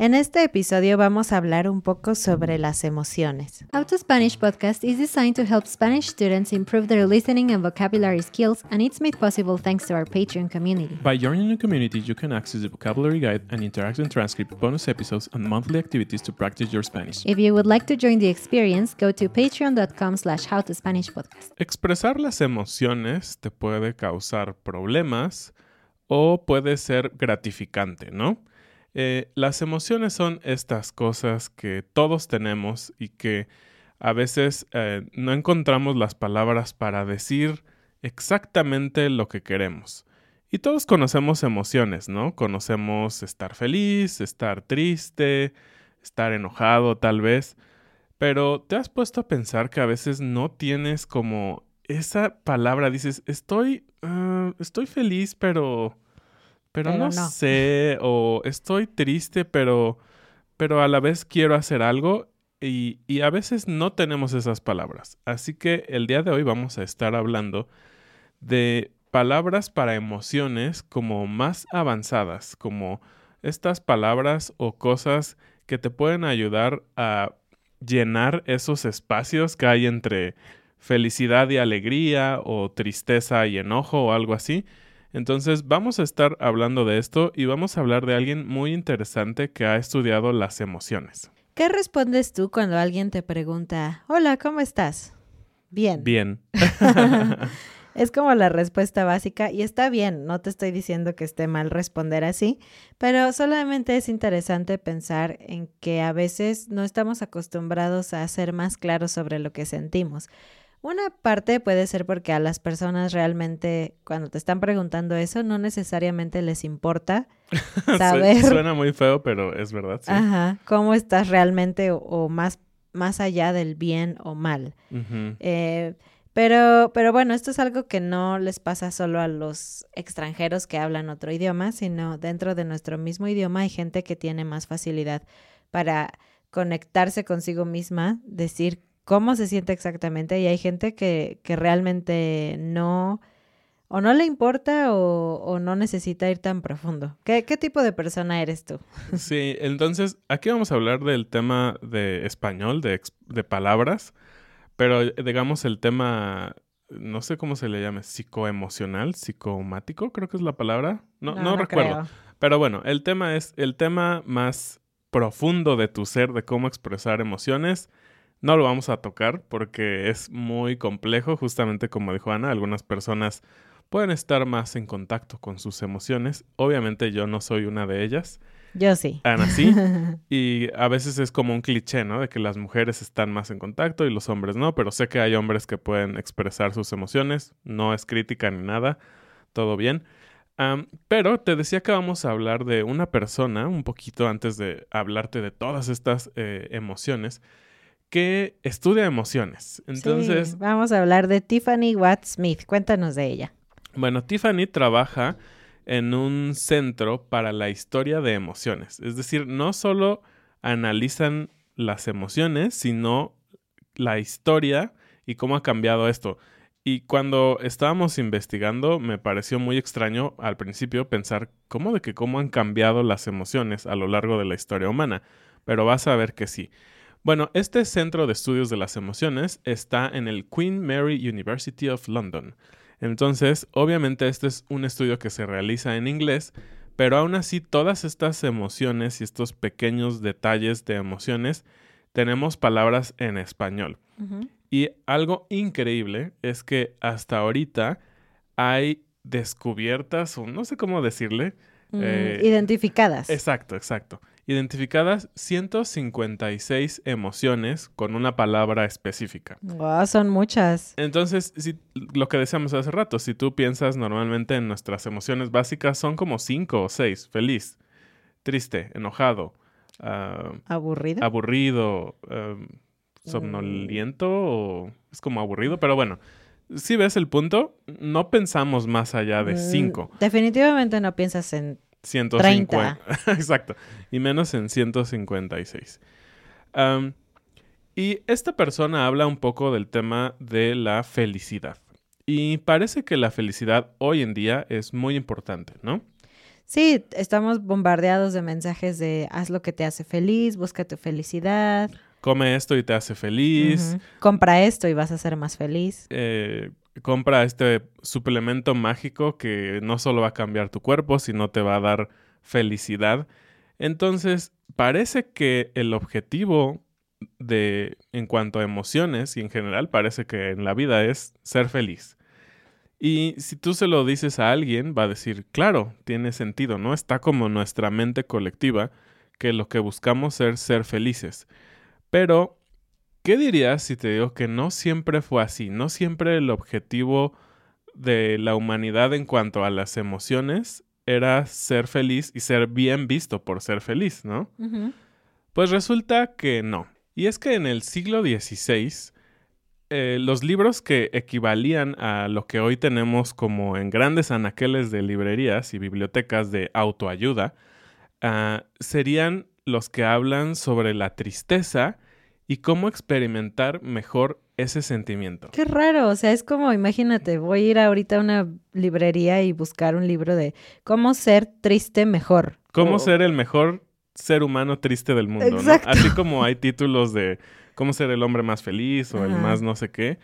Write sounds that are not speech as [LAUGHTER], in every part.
En este episodio vamos a hablar un poco sobre las emociones. How to Spanish podcast is designed to help Spanish students improve their listening and vocabulary skills, and it's made possible thanks to our Patreon community. By joining the community, you can access the vocabulary guide and interactive transcript, bonus episodes, and monthly activities to practice your Spanish. If you would like to join the experience, go to patreon.com slash howtospanishpodcast. Expresar las emociones te puede causar problemas o puede ser gratificante, ¿no? Eh, las emociones son estas cosas que todos tenemos y que a veces eh, no encontramos las palabras para decir exactamente lo que queremos. Y todos conocemos emociones, ¿no? Conocemos estar feliz, estar triste, estar enojado tal vez. Pero te has puesto a pensar que a veces no tienes como esa palabra, dices, estoy, ah, estoy feliz, pero pero, no, sé, o estoy triste, pero, pero a la vez quiero hacer algo y, y, a veces no tenemos esas palabras. Así que el día de hoy vamos a estar hablando de palabras para emociones como más avanzadas, como estas palabras o cosas que te pueden ayudar a llenar esos espacios que hay entre felicidad y alegría o tristeza y enojo o algo así entonces vamos a estar hablando de esto y vamos a hablar de alguien muy interesante que ha estudiado las emociones. ¿Qué respondes tú cuando alguien te pregunta, hola, ¿cómo estás? Bien. Bien. [LAUGHS] [LAUGHS] es como la respuesta básica y está bien, no te estoy diciendo que esté mal responder así, pero solamente es interesante pensar en que a veces no estamos acostumbrados a ser más claros sobre lo que sentimos. Una parte puede ser porque a las personas realmente, cuando te están preguntando eso, no necesariamente les importa [LAUGHS] saber. Suena muy feo, pero es verdad. Sí. Ajá. Cómo estás realmente o, más, más allá del bien o mal. eh, pero, pero bueno, esto es algo que no les pasa solo a los extranjeros que hablan otro idioma, sino dentro de nuestro mismo idioma hay gente que tiene más facilidad para conectarse consigo misma, decir cómo se siente exactamente y hay gente que, que realmente no o no le importa o, no necesita ir tan profundo. ¿Qué, ¿Qué, tipo de persona eres tú? [LAUGHS] Sí, entonces aquí vamos a hablar del tema de español, de, de palabras, pero digamos el tema, no sé cómo se le llame, psicoemocional, psicomático, creo que es la palabra. No, no, recuerdo. Pero bueno, el tema es el tema más profundo de tu ser, de cómo expresar emociones no lo vamos a tocar porque es muy complejo, justamente como dijo Ana, algunas personas pueden estar más en contacto con sus emociones. Obviamente yo no soy una de ellas. Yo sí. Ana sí. [LAUGHS] y a veces es como un cliché, ¿no? De que las mujeres están más en contacto y los hombres no, pero sé que hay hombres que pueden expresar sus emociones. No es crítica ni nada. Todo bien. pero te decía que vamos a hablar de una persona, un poquito antes de hablarte de todas estas eh, emociones, que estudia emociones. Entonces, vamos a hablar de Tiffany Watt Smith. Cuéntanos de ella. Bueno, Tiffany trabaja en un centro para la historia de emociones. Es decir, no solo analizan las emociones, sino la historia y cómo ha cambiado esto. Y cuando estábamos investigando, me pareció muy extraño al principio pensar cómo de que cómo han cambiado las emociones a lo largo de la historia humana. Pero vas a ver que sí. Bueno, este centro de estudios de las emociones está en el Queen Mary University of London. Entonces, obviamente este es un estudio que se realiza en inglés, pero aún así todas estas emociones y estos pequeños detalles de emociones tenemos palabras en español. Y algo increíble es que hasta ahorita hay descubiertas, o no sé cómo decirle. Mm, eh, identificadas. Exacto, exacto identificadas 156 emociones con una palabra específica. Wow, son muchas. Entonces, si, lo que decíamos hace rato, si tú piensas normalmente en nuestras emociones básicas, son como cinco o seis. Feliz, triste, enojado. Ah, aburrido. Aburrido, um, somnoliento o es como aburrido, pero bueno, si ves el punto, no pensamos más allá de 5. Mm, definitivamente no piensas en 150. [LAUGHS] Exacto. Y menos en 156. y esta persona habla un poco del tema de la felicidad. Y parece que la felicidad hoy en día es muy importante, ¿no? Sí, estamos bombardeados de mensajes de haz lo que te hace feliz, busca tu felicidad. Come esto y te hace feliz. Compra esto y vas a ser más feliz. Eh, compra este suplemento mágico que no solo va a cambiar tu cuerpo, sino te va a dar felicidad. Entonces, parece que el objetivo de en cuanto a emociones y en general parece que en la vida es ser feliz. Y si tú se lo dices a alguien, va a decir, claro, tiene sentido, ¿no? Está como nuestra mente colectiva, que lo que buscamos es ser felices. Pero, ¿qué dirías si te digo que no siempre fue así? No siempre el objetivo de la humanidad en cuanto a las emociones era ser feliz y ser bien visto por ser feliz, ¿no? Pues resulta que no. Y es que en el siglo XVI, eh, los libros que equivalían a lo que hoy tenemos como en grandes anaqueles de librerías y bibliotecas de autoayuda, ah, serían los que hablan sobre la tristeza y cómo experimentar mejor ese sentimiento. Qué raro, o sea, es como, imagínate, voy a ir ahorita a una librería y buscar un libro de cómo ser triste mejor. Cómo ser el mejor ser humano triste del mundo, ¿no? Así como hay títulos de cómo ser el hombre más feliz o el más no sé qué.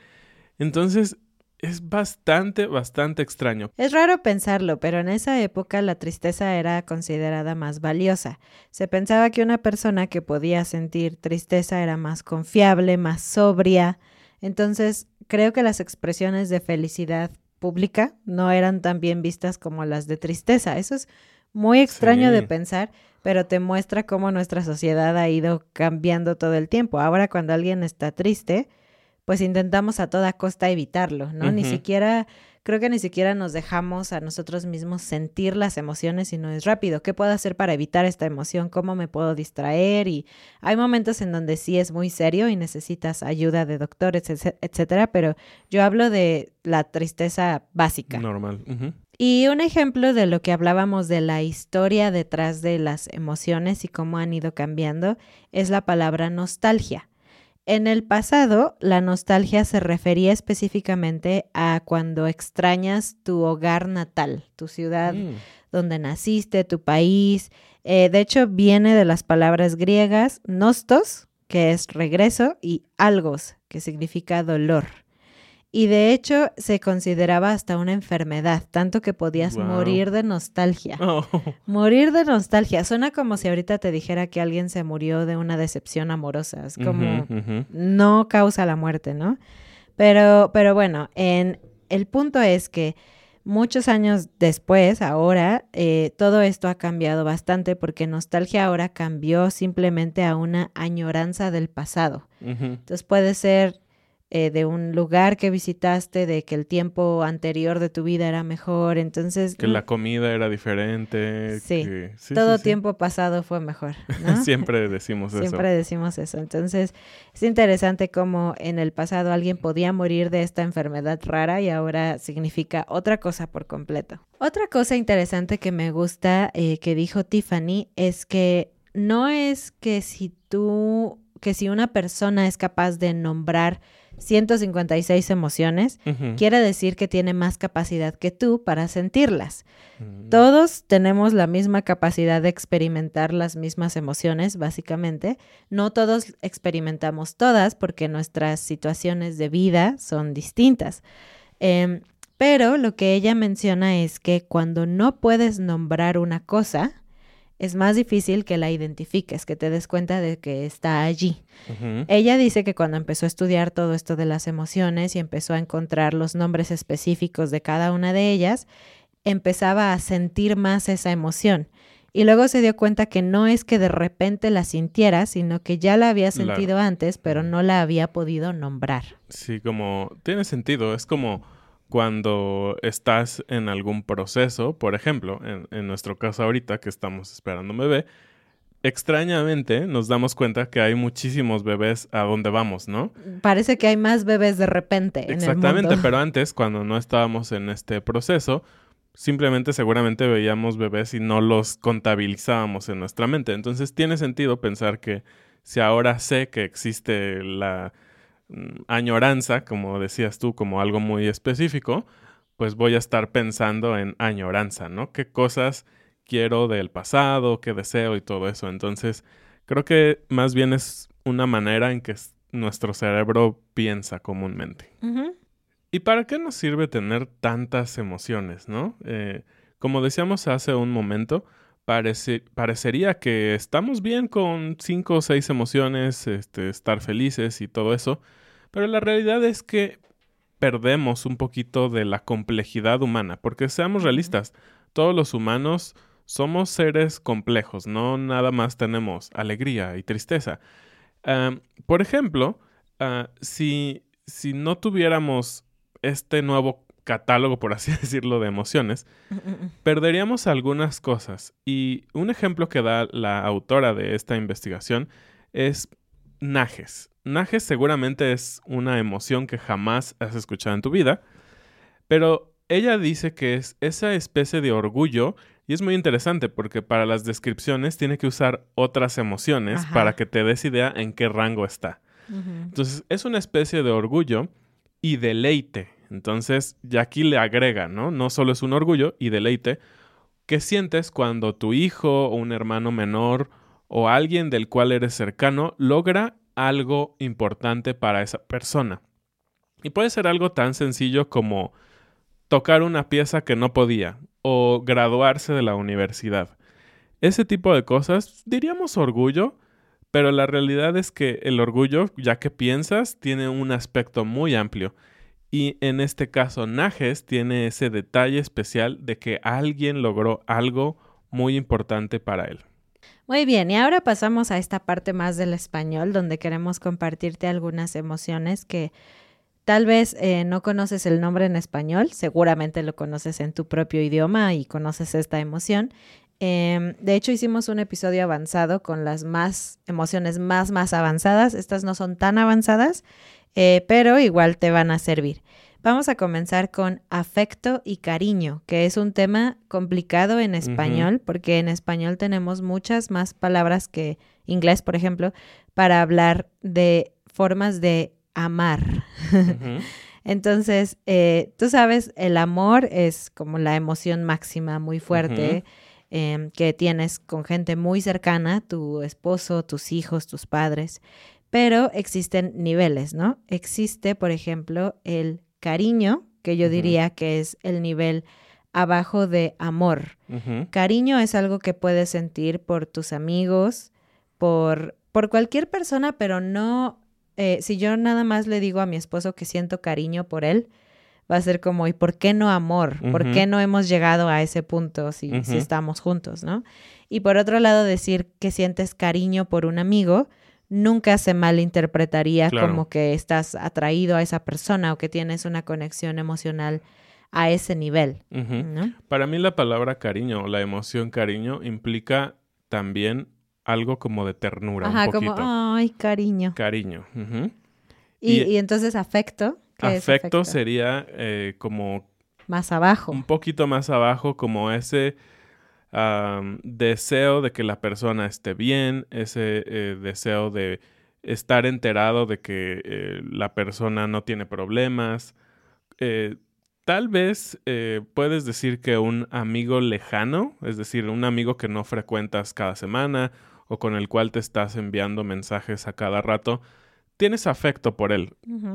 Entonces, es bastante, bastante extraño. Es raro pensarlo, pero en esa época la tristeza era considerada más valiosa. Se pensaba que una persona que podía sentir tristeza era más confiable, más sobria. Entonces, creo que las expresiones de felicidad pública no eran tan bien vistas como las de tristeza. Eso es muy extraño de pensar, pero te muestra cómo nuestra sociedad ha ido cambiando todo el tiempo. Ahora cuando alguien está triste, pues intentamos a toda costa evitarlo, ¿no? Ni siquiera, creo que ni siquiera nos dejamos a nosotros mismos sentir las emociones, sino es rápido. ¿Qué puedo hacer para evitar esta emoción? ¿Cómo me puedo distraer? Y hay momentos en donde sí es muy serio y necesitas ayuda de doctores, etcétera, pero yo hablo de la tristeza básica. Normal. Y un ejemplo de lo que hablábamos de la historia detrás de las emociones y cómo han ido cambiando es la palabra nostalgia. En el pasado, la nostalgia se refería específicamente a cuando extrañas tu hogar natal, tu ciudad mm. donde naciste, tu país. Eh, de hecho, viene de las palabras griegas nostos, que es regreso, y algos, que significa dolor y de hecho se consideraba hasta una enfermedad, tanto que podías morir de nostalgia. [LAUGHS] Oh. Morir de nostalgia. Suena como si ahorita te dijera que alguien se murió de una decepción amorosa. Es como no causa la muerte, ¿no? Pero, pero bueno, en, el punto es que muchos años después, ahora, eh, todo esto ha cambiado bastante porque nostalgia ahora cambió simplemente a una añoranza del pasado. Entonces puede ser eh, de un lugar que visitaste, de que el tiempo anterior de tu vida era mejor, entonces... Que la comida era diferente. Sí, todo tiempo pasado fue mejor. [LAUGHS] Siempre decimos eso. Siempre decimos eso. Entonces, es interesante cómo en el pasado alguien podía morir de esta enfermedad rara y ahora significa otra cosa por completo. Otra cosa interesante que me gusta eh, que dijo Tiffany es que no es que si tú, que si una persona es capaz de nombrar 156 emociones, quiere decir que tiene más capacidad que tú para sentirlas. Mm. Todos tenemos la misma capacidad de experimentar las mismas emociones, básicamente. No todos experimentamos todas porque nuestras situaciones de vida son distintas. Em, pero lo que ella menciona es que cuando no puedes nombrar una cosa, es más difícil que la identifiques, que te des cuenta de que está allí. Ella dice que cuando empezó a estudiar todo esto de las emociones y empezó a encontrar los nombres específicos de cada una de ellas, empezaba a sentir más esa emoción. Y luego se dio cuenta que no es que de repente la sintiera, sino que ya la había sentido antes, pero no la había podido nombrar. Sí, como tiene sentido, es como cuando estás en algún proceso, por ejemplo, en, nuestro caso ahorita que estamos esperando un bebé, extrañamente nos damos cuenta que hay muchísimos bebés a donde vamos, ¿no? Parece que hay más bebés de repente. Exactamente, en el mundo. pero antes, cuando no estábamos en este proceso, simplemente seguramente veíamos bebés y no los contabilizábamos en nuestra mente. Entonces tiene sentido pensar que si ahora sé que existe la añoranza, como decías tú, como algo muy específico, pues voy a estar pensando en añoranza, ¿no? ¿Qué cosas quiero del pasado, qué deseo y todo eso? Entonces, creo que más bien es una manera en que nuestro cerebro piensa comúnmente. ¿Y para qué nos sirve tener tantas emociones, no? Eh, como decíamos hace un momento, parecería que estamos bien con cinco o seis emociones, este, estar felices y todo eso, pero la realidad es que perdemos un poquito de la complejidad humana, porque seamos realistas, todos los humanos somos seres complejos, no nada más tenemos alegría y tristeza. por ejemplo, ah, si, si no tuviéramos este nuevo catálogo, por así [LAUGHS] decirlo, de emociones, perderíamos algunas cosas. Y un ejemplo que da la autora de esta investigación es Najes. Najes seguramente es una emoción que jamás has escuchado en tu vida, pero ella dice que es esa especie de orgullo y es muy interesante porque para las descripciones tiene que usar otras emociones para que te des idea en qué rango está. Entonces es una especie de orgullo y deleite. Entonces, ya aquí le agrega, ¿no? No solo es un orgullo y deleite. ¿Qué sientes cuando tu hijo o un hermano menor o alguien del cual eres cercano logra algo importante para esa persona? Y puede ser algo tan sencillo como tocar una pieza que no podía o graduarse de la universidad. Ese tipo de cosas, diríamos orgullo, pero la realidad es que el orgullo, ya que piensas, tiene un aspecto muy amplio. Y en este caso, Najes tiene ese detalle especial de que alguien logró algo muy importante para él. Muy bien, y ahora pasamos a esta parte más del español, donde queremos compartirte algunas emociones que tal vez eh, no conoces el nombre en español, seguramente lo conoces en tu propio idioma y conoces esta emoción. Em, de hecho, hicimos un episodio avanzado con las más emociones más, más avanzadas. Estas no son tan avanzadas, eh, pero igual te van a servir. Vamos a comenzar con afecto y cariño, que es un tema complicado en español, porque en español tenemos muchas más palabras que inglés, por ejemplo, para hablar de formas de amar. [LAUGHS] Entonces, eh, tú sabes, el amor es como la emoción máxima, muy fuerte. Em, que tienes con gente muy cercana, tu esposo, tus hijos, tus padres, pero existen niveles, ¿no? Existe, por ejemplo, el cariño, que yo diría que es el nivel abajo de amor. Cariño es algo que puedes sentir por tus amigos, por, por cualquier persona, pero no, eh, si yo nada más le digo a mi esposo que siento cariño por él, va a ser como, ¿y por qué no amor? ¿Por qué no hemos llegado a ese punto si, si estamos juntos, no? Y por otro lado, decir que sientes cariño por un amigo nunca se malinterpretaría como que estás atraído a esa persona o que tienes una conexión emocional a ese nivel. ¿no? Para mí la palabra cariño o la emoción cariño implica también algo como de ternura. Ajá, como, ay, cariño. Cariño. y, entonces afecto. Afecto, sería eh, como... Más abajo. Un poquito más abajo, como ese deseo de que la persona esté bien, ese eh, deseo de estar enterado de que eh, la persona no tiene problemas. tal vez puedes decir que un amigo lejano, es decir, un amigo que no frecuentas cada semana o con el cual te estás enviando mensajes a cada rato, tienes afecto por él.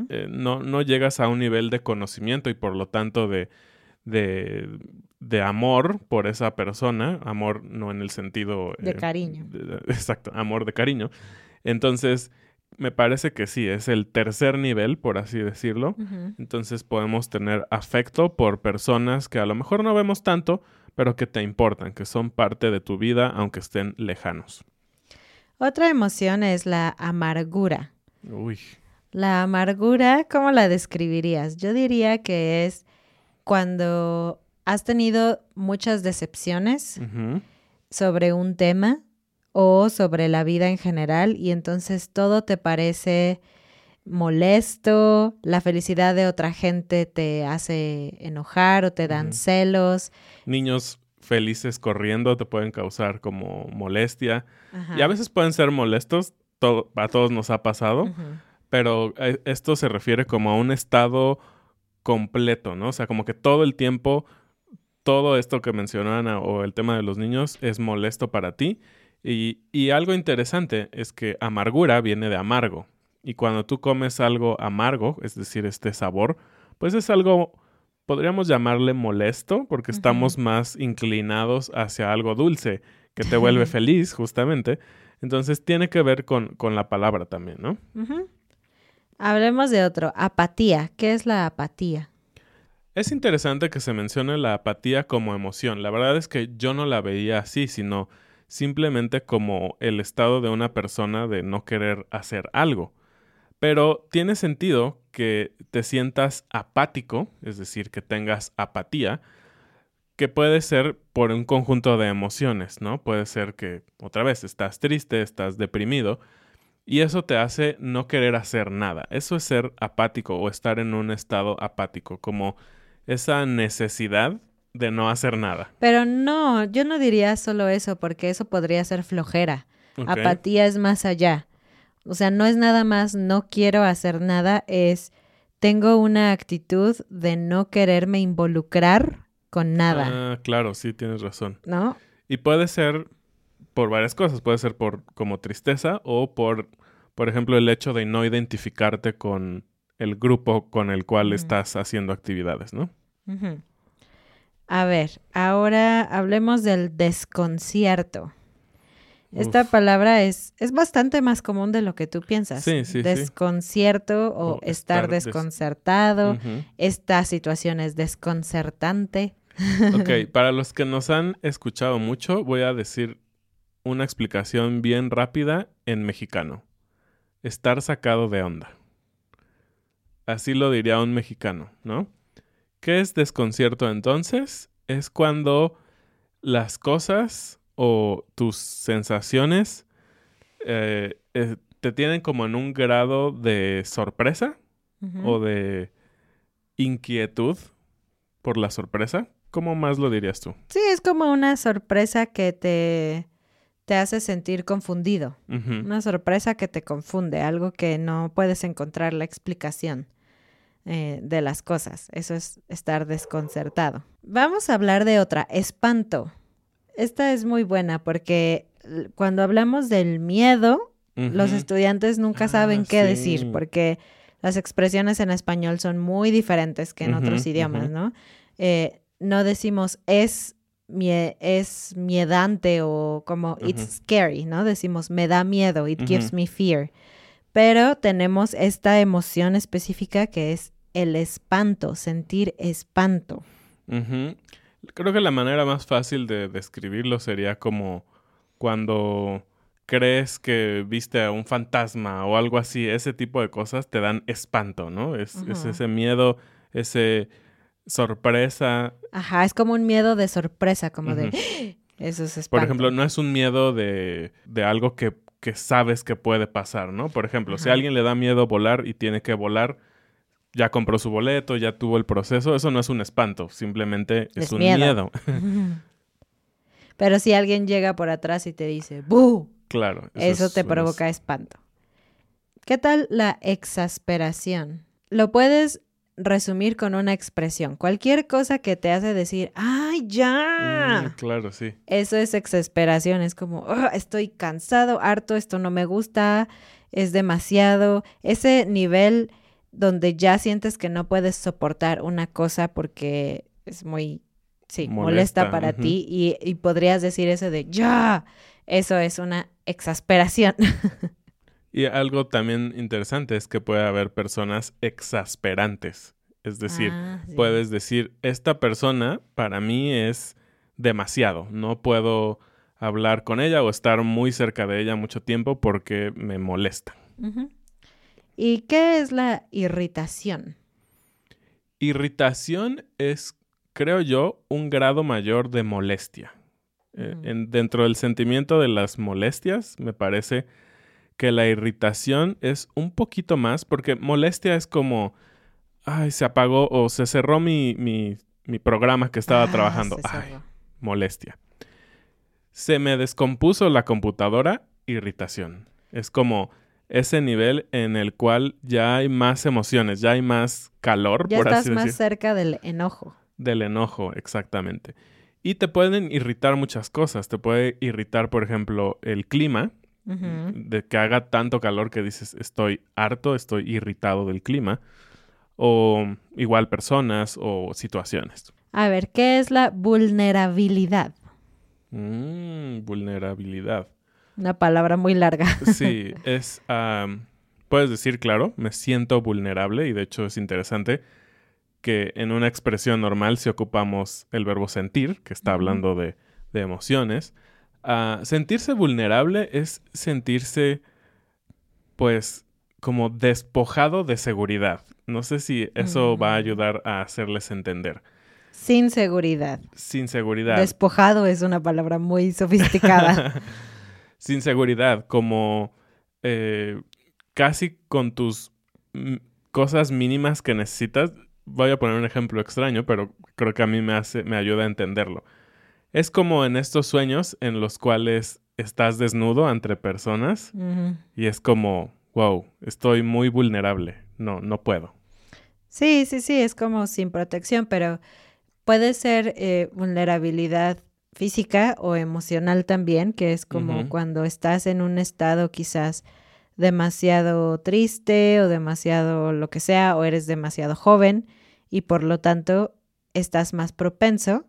Eh, no, no llegas a un nivel de conocimiento y por lo tanto de, de, amor por esa persona. Amor no en el sentido... De eh, cariño. exacto, amor de cariño. Entonces, me parece que sí, es el tercer nivel, por así decirlo. Entonces podemos tener afecto por personas que a lo mejor no vemos tanto, pero que te importan, que son parte de tu vida, aunque estén lejanos. Otra emoción es la amargura. La amargura, ¿cómo la describirías? Yo diría que es cuando has tenido muchas decepciones sobre un tema o sobre la vida en general y entonces todo te parece molesto, la felicidad de otra gente te hace enojar o te dan celos. Niños felices corriendo te pueden causar como molestia y a veces pueden ser molestos, a todos nos ha pasado, pero eh, esto se refiere como a un estado completo, ¿no? O sea, como que todo el tiempo, todo esto que mencionó Ana o el tema de los niños es molesto para ti. Y, y algo interesante es que amargura viene de amargo. Y cuando tú comes algo amargo, es decir, este sabor, pues es algo, podríamos llamarle molesto, porque estamos más inclinados hacia algo dulce, que te vuelve [LAUGHS] feliz, justamente. Entonces tiene que ver con, con la palabra también, ¿no? Hablemos de otro, apatía. ¿Qué es la apatía? Es interesante que se mencione la apatía como emoción. La verdad es que yo no la veía así, sino simplemente como el estado de una persona de no querer hacer algo. Pero tiene sentido que te sientas apático, es decir, que tengas apatía, que puede ser por un conjunto de emociones, ¿no? Puede ser que otra vez estás triste, estás deprimido, y eso te hace no querer hacer nada. Eso es ser apático o estar en un estado apático, como esa necesidad de no hacer nada. Pero no, yo no diría solo eso, porque eso podría ser flojera. Apatía es más allá. O sea, no es nada más no quiero hacer nada, es tengo una actitud de no quererme involucrar con nada. Ah, claro, sí, tienes razón. ¿No? Y puede ser por varias cosas, puede ser por como tristeza o por, por ejemplo, el hecho de no identificarte con el grupo con el cual estás haciendo actividades, ¿no? A ver, ahora hablemos del desconcierto. Esta palabra es, es bastante más común de lo que tú piensas. Sí, sí, Desconcierto o, estar, desconcertado. Esta situación es desconcertante. Ok, para los que nos han escuchado mucho, voy a decir una explicación bien rápida en mexicano. Estar sacado de onda. Así lo diría un mexicano, ¿no? ¿Qué es desconcierto entonces? Es cuando las cosas o tus sensaciones eh, eh, te tienen como en un grado de sorpresa o de inquietud por la sorpresa. ¿Cómo más lo dirías tú? Sí, es como una sorpresa que te, te hace sentir confundido. Una sorpresa que te confunde, algo que no puedes encontrar la explicación eh, de las cosas. Eso es estar desconcertado. Vamos a hablar de otra, espanto. Esta es muy buena porque cuando hablamos del miedo, los estudiantes nunca saben ah, qué decir porque las expresiones en español son muy diferentes que en otros idiomas, ¿no? Eh, no decimos es, es miedante o como it's scary, ¿no? Decimos me da miedo, it gives me fear. Pero tenemos esta emoción específica que es el espanto, sentir espanto. Creo que la manera más fácil de describirlo sería como cuando crees que viste a un fantasma o algo así, ese tipo de cosas te dan espanto, ¿no? Es, ese miedo, ese sorpresa. Ajá, es como un miedo de sorpresa, como de... [GASPS] Eso es espanto. Por ejemplo, no es un miedo de, de algo que, que, sabes que puede pasar, ¿no? Por ejemplo, si a alguien le da miedo volar y tiene que volar, ya compró su boleto, ya tuvo el proceso, eso no es un espanto, simplemente es, un miedo. [LAUGHS] Pero si alguien llega por atrás y te dice ¡bu! Claro. Eso, te provoca espanto. ¿Qué tal la exasperación? Lo puedes resumir con una expresión. Cualquier cosa que te hace decir, ¡ay, ya! Mm, claro, sí. Eso es exasperación. Es como, estoy cansado, harto, esto no me gusta, es demasiado. Ese nivel donde ya sientes que no puedes soportar una cosa porque es muy, sí, molesta, para ti y, podrías decir eso de ya, eso es una exasperación. [LAUGHS] y algo también interesante es que puede haber personas exasperantes. Es decir, ah, puedes decir, esta persona para mí es demasiado, no puedo hablar con ella o estar muy cerca de ella mucho tiempo porque me molesta. ¿Y qué es la irritación? Irritación es, creo yo, un grado mayor de molestia. Eh, en, dentro del sentimiento de las molestias, me parece que la irritación es un poquito más, porque molestia es como, ay, se apagó o se cerró mi, mi, mi programa que estaba Ah, trabajando. Ay, molestia. Se me descompuso la computadora, irritación. Es como ese nivel en el cual ya hay más emociones, ya hay más calor, Ya por estás así más decir, cerca del enojo. del enojo, exactamente. Y te pueden irritar muchas cosas. Te puede irritar, por ejemplo, el clima, De que haga tanto calor que dices estoy harto, estoy irritado del clima. O igual personas o situaciones. A ver, ¿qué es la vulnerabilidad? Mm, vulnerabilidad. Una palabra muy larga. [LAUGHS] Sí, es... puedes decir, claro, me siento vulnerable y de hecho es interesante que en una expresión normal si ocupamos el verbo sentir, que está hablando de, de emociones, sentirse vulnerable es sentirse pues como despojado de seguridad. No sé si eso va a Mm. ayudar a hacerles entender. Sin seguridad. Sin seguridad. Despojado es una palabra muy sofisticada. [LAUGHS] sin seguridad, como eh, casi con tus mm, cosas mínimas que necesitas. Voy a poner un ejemplo extraño, pero creo que a mí me hace, me ayuda a entenderlo. Es como en estos sueños en los cuales estás desnudo entre personas y es como, wow, estoy muy vulnerable. No, no puedo. Sí, sí, sí, es como sin protección, pero puede ser eh, vulnerabilidad física o emocional también, que es como cuando estás en un estado quizás demasiado triste o demasiado lo que sea, o eres demasiado joven y por lo tanto estás más propenso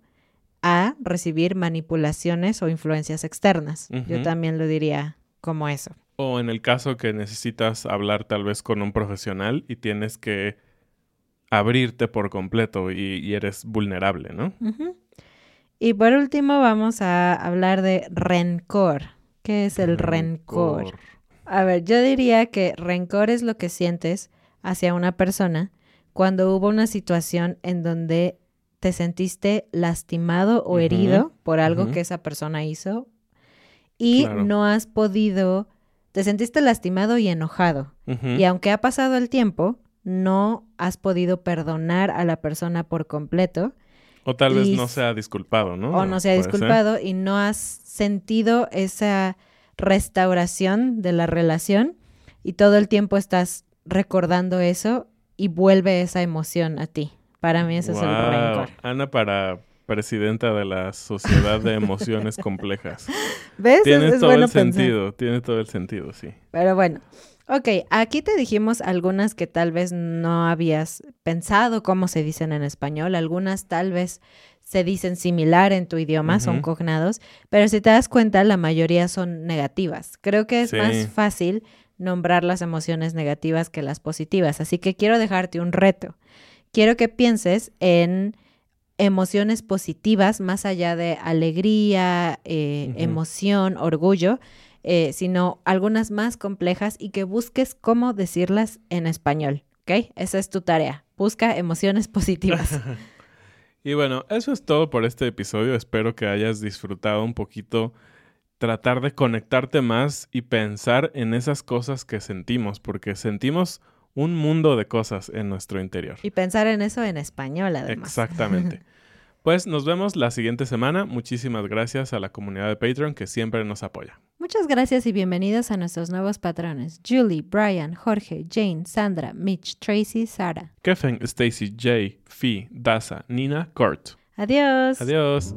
a recibir manipulaciones o influencias externas. Yo también lo diría como eso. O en el caso que necesitas hablar tal vez con un profesional y tienes que abrirte por completo y, y eres vulnerable, ¿no? Y por último vamos a hablar de rencor. ¿Qué es el rencor? A ver, yo diría que rencor es lo que sientes hacia una persona cuando hubo una situación en donde te sentiste lastimado o herido por algo que esa persona hizo y Claro. no has podido, te sentiste lastimado y enojado. Y aunque ha pasado el tiempo, no has podido perdonar a la persona por completo O tal vez no se ha disculpado, ¿no? o no se ha ser. disculpado y no has sentido esa restauración de la relación y todo el tiempo estás recordando eso y vuelve esa emoción a ti. Para mí ese es el rencor. Ana para presidenta de la Sociedad de Emociones Complejas. ¿Ves? Tiene es, es todo bueno el pensar. sentido, tiene todo el sentido, sí. Pero bueno, ok, aquí te dijimos algunas que tal vez no habías pensado cómo se dicen en español, algunas tal vez se dicen similar en tu idioma, son cognados, pero si te das cuenta, la mayoría son negativas. Creo que es Sí. más fácil nombrar las emociones negativas que las positivas, así que quiero dejarte un reto. Quiero que pienses en emociones positivas más allá de alegría, eh, emoción, orgullo, eh, sino algunas más complejas y que busques cómo decirlas en español. ¿Ok? Esa es tu tarea. Busca emociones [LAUGHS] positivas. [LAUGHS] Y bueno, eso es todo por este episodio. Espero que hayas disfrutado un poquito tratar de conectarte más y pensar en esas cosas que sentimos, porque sentimos un mundo de cosas en nuestro interior. y pensar en eso en español, además. Exactamente. [LAUGHS] Pues nos vemos la siguiente semana. Muchísimas gracias a la comunidad de Patreon que siempre nos apoya. Muchas gracias y bienvenidos a nuestros nuevos patrones. Julie, Brian, Jorge, Jane, Sandra, Mitch, Tracy, Sara. Kefen, Stacy, Jay, Fee, Daza, Nina, Kurt. Adiós. Adiós.